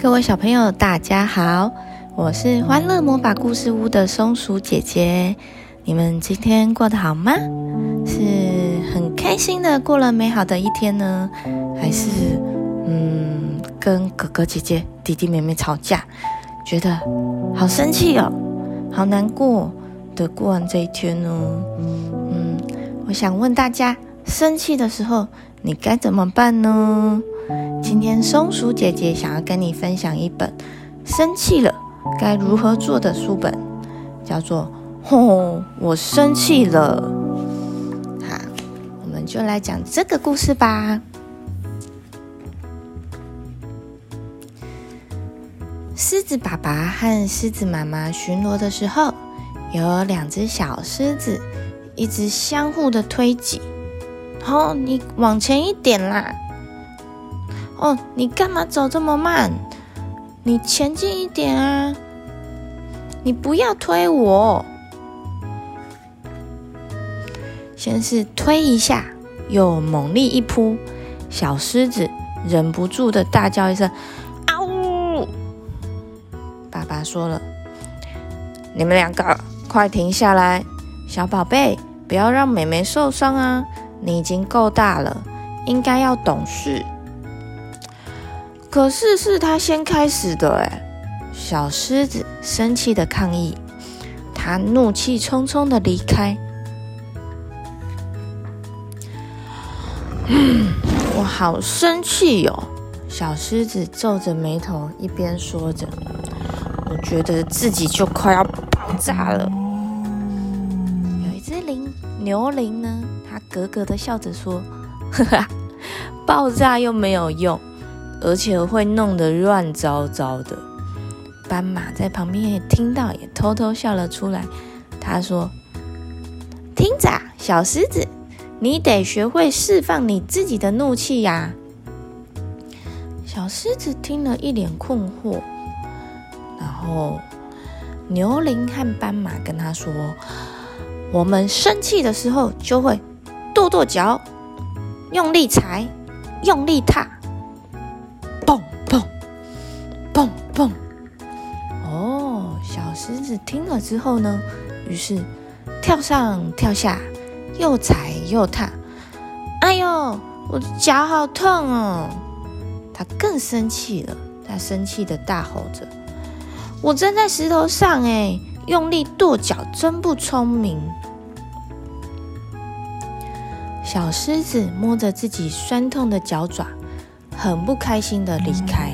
各位小朋友，大家好，我是欢乐魔法故事屋的松鼠姐姐。你们今天过得好吗？是很开心的过了美好的一天呢，还是嗯，跟哥哥姐姐、弟弟妹妹吵架，觉得好生气哦，好难过的过完这一天呢？嗯，我想问大家，生气的时候你该怎么办呢？今天松鼠姐姐想要跟你分享一本生气了该如何做的书本，叫做《吼，我生气了》。好，我们就来讲这个故事吧。狮子爸爸和狮子妈妈巡逻的时候，有两只小狮子一直相互的推挤。哦，你往前一点啦！哦，你干嘛走这么慢？你前进一点啊！你不要推我。先是推一下，又猛力一扑，小狮子忍不住的大叫一声：“啊呜！”爸爸说了：“你们两个快停下来，小宝贝，不要让妹妹受伤啊！你已经够大了，应该要懂事。”可是是他先开始的哎！小狮子生气的抗议，他怒气冲冲的离开。嗯，我好生气哟！小狮子皱着眉头，一边说着：“我觉得自己就快要爆炸了。”有一只羚牛羚呢，它咯咯的笑着说：“ 哈哈，爆炸又没有用。”而且会弄得乱糟糟的。斑马在旁边也听到，也偷偷笑了出来。他说：“听着，小狮子，你得学会释放你自己的怒气呀。”小狮子听了一脸困惑。然后牛羚和斑马跟他说：“我们生气的时候就会跺跺脚，用力踩，用力踏。”蹦！哦，小狮子听了之后呢，于是跳上跳下，又踩又踏。哎呦，我的脚好痛哦！他更生气了，他生气的大吼着：“我站在石头上，哎，用力跺脚真不聪明。”小狮子摸着自己酸痛的脚爪，很不开心的离开。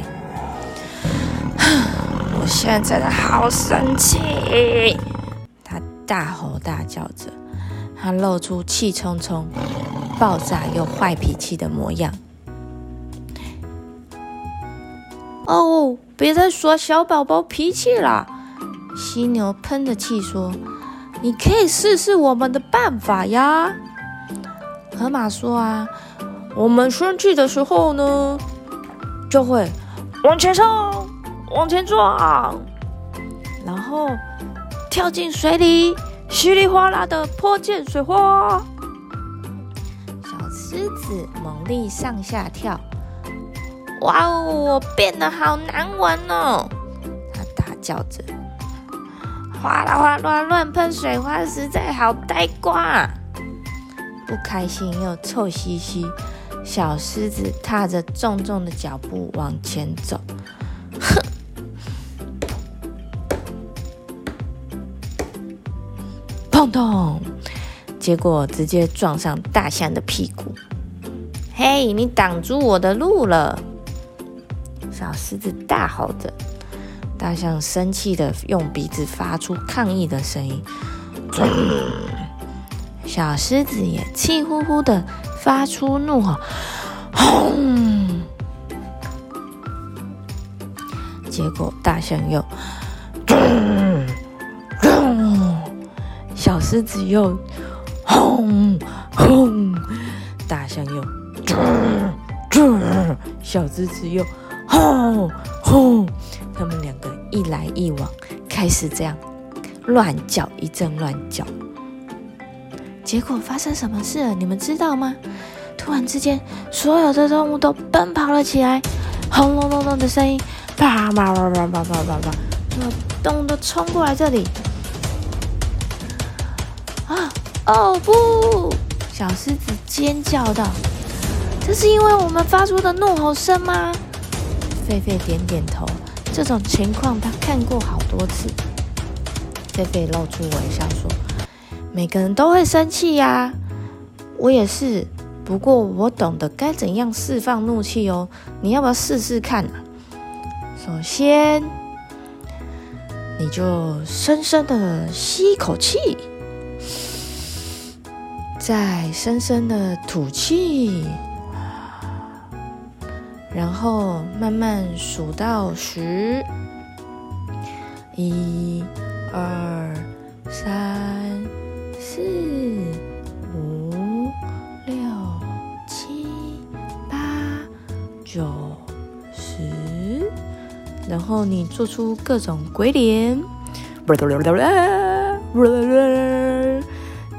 我现在真的好生气！他大吼大叫着，他露出气冲冲、爆炸又坏脾气的模样。哦，别再耍小宝宝脾气了！犀牛喷着气说：“你可以试试我们的办法呀。”河马说：“啊，我们生气的时候呢，就会往前冲。”往前撞，然后跳进水里，稀里哗啦的泼溅水花。小狮子猛力上下跳，哇哦，我变得好难玩哦！它大叫着，哗啦哗啦乱喷水花，实在好呆瓜。不开心又臭兮兮，小狮子踏着重重的脚步往前走，砰砰！结果直接撞上大象的屁股。嘿，你挡住我的路了！小狮子大吼着。大象生气的用鼻子发出抗议的声音。小狮子也气呼呼的发出怒吼。轰！结果大象又。小狮子又轰轰，大象又啾啾，小狮子又轰轰，他们两个一来一往，开始这样乱叫，一阵乱叫。结果发生什么事了？你们知道吗？突然之间，所有的动物都奔跑了起来，轰隆隆隆的声音，啪啪啪啪啪啪啪啪，那咚的冲过来这里。哦不！小狮子尖叫道：“这是因为我们发出的怒吼声吗？”狒狒点点头。这种情况他看过好多次。狒狒露出微笑说：“每个人都会生气呀，我也是。不过我懂得该怎样释放怒气哦。你要不要试试看啊？首先，你就深深的吸一口气。”再深深的吐气，然后慢慢数到十，一、二、三、四、五、六、七、八、九、十，然后你做出各种鬼脸。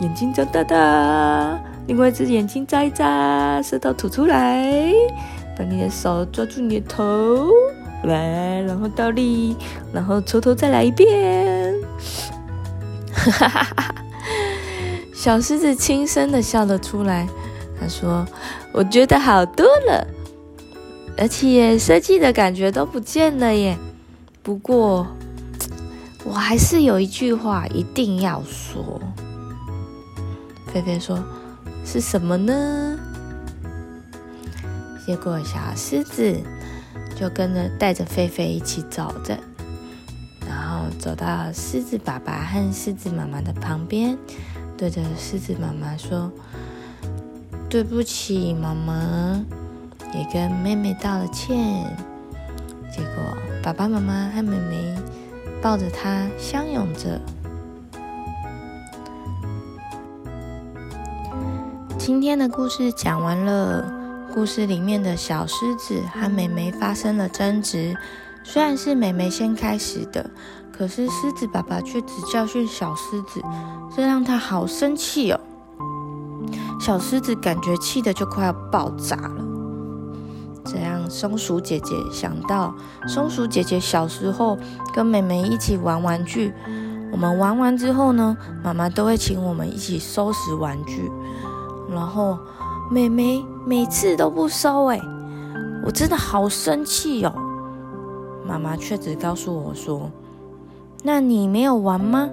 眼睛睁大大，另外一只眼睛眨一眨，舌头吐出来，把你的手抓住你的头，来，然后倒立，然后从头再来一遍。哈哈哈哈！小狮子轻声的笑了出来，他说：“我觉得好多了，而且生气的感觉都不见了耶。不过，我还是有一句话一定要说。”菲菲说：“是什么呢？”结果小狮子就跟着带着菲菲一起走着，然后走到狮子爸爸和狮子妈妈的旁边，对着狮子妈妈说：“对不起，妈妈。”也跟妹妹道了歉。结果爸爸妈妈和妹妹抱着她相拥着。今天的故事讲完了。故事里面的小狮子和妹妹发生了争执，虽然是妹妹先开始的，可是狮子爸爸却只教训小狮子，这让他好生气哦。小狮子感觉气得就快要爆炸了。这样，松鼠姐姐想到，松鼠姐姐小时候跟妹妹一起玩玩具，我们玩完之后呢，妈妈都会请我们一起收拾玩具。然后，妹妹每次都不收，哎，我真的好生气哦。妈妈却只告诉我说：“那你没有玩吗？”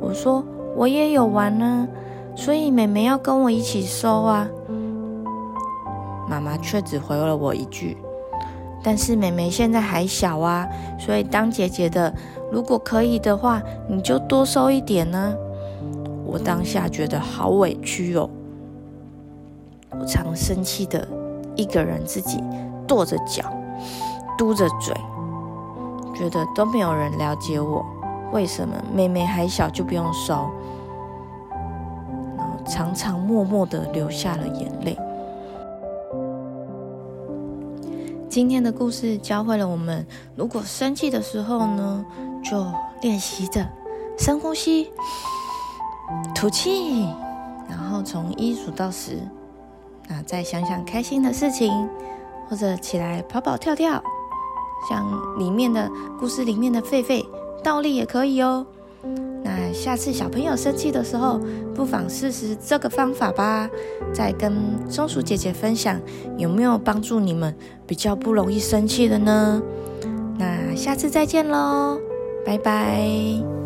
我说：“我也有玩呢，所以妹妹要跟我一起收啊。”妈妈却只回了我一句：“但是妹妹现在还小啊，所以当姐姐的，如果可以的话，你就多收一点呢。”我当下觉得好委屈哦。常生气的一个人，自己跺着脚，嘟着嘴，觉得都没有人了解我。为什么妹妹还小就不用收？然后常常默默的流下了眼泪。今天的故事教会了我们，如果生气的时候呢，就练习着深呼吸，吐气，然后从一数到十。那再想想开心的事情，或者起来跑跑跳跳，像里面的故事里面的狒狒倒立也可以哦。那下次小朋友生气的时候，不妨试试这个方法吧。再跟松鼠姐姐分享有没有帮助你们比较不容易生气的呢？那下次再见喽，拜拜。